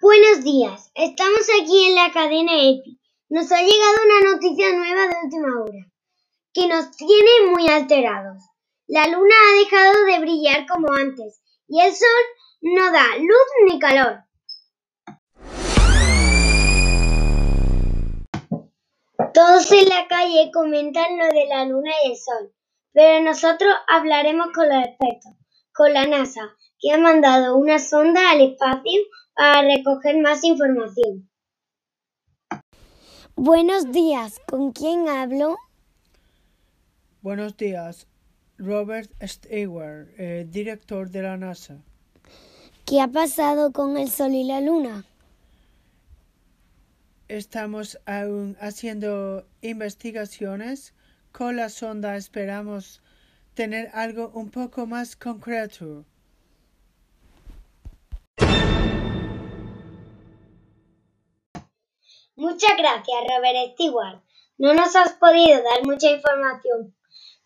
Buenos días, estamos aquí en la cadena EPI. Nos ha llegado una noticia nueva de última hora, que nos tiene muy alterados. La luna ha dejado de brillar como antes y el sol no da luz ni calor. Todos en la calle comentan lo de la luna y el sol, pero nosotros hablaremos con los expertos, con la NASA, que ha mandado una sonda al espacio para recoger más información. Buenos días, ¿con quién hablo? Buenos días, Robert Stewart, eh, director de la NASA. ¿Qué ha pasado con el Sol y la Luna? Estamos aún haciendo investigaciones. Con la sonda esperamos tener algo un poco más concreto. Muchas gracias, Robert Stewart. No nos has podido dar mucha información.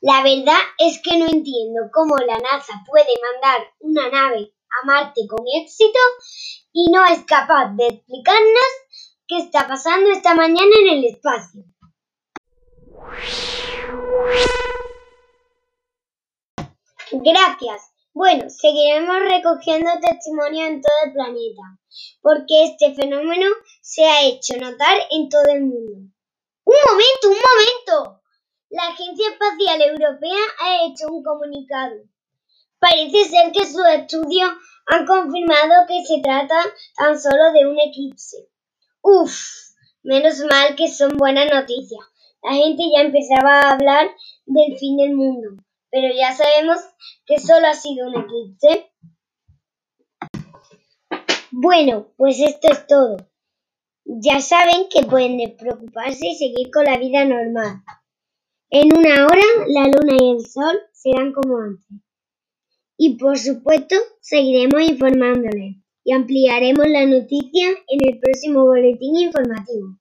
La verdad es que no entiendo cómo la NASA puede mandar una nave a Marte con éxito y no es capaz de explicarnos qué está pasando esta mañana en el espacio. Gracias. Bueno, seguiremos recogiendo testimonios en todo el planeta, porque este fenómeno se ha hecho notar en todo el mundo. ¡Un momento, un momento! La Agencia Espacial Europea ha hecho un comunicado. Parece ser que sus estudios han confirmado que se trata tan solo de un eclipse. Uf, menos mal que son buenas noticias. La gente ya empezaba a hablar del fin del mundo, pero ya sabemos que solo ha sido un eclipse. Bueno, pues esto es todo. Ya saben que pueden despreocuparse y seguir con la vida normal. En una hora la luna y el sol serán como antes. Y por supuesto seguiremos informándoles y ampliaremos la noticia en el próximo boletín informativo.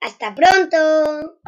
¡Hasta pronto!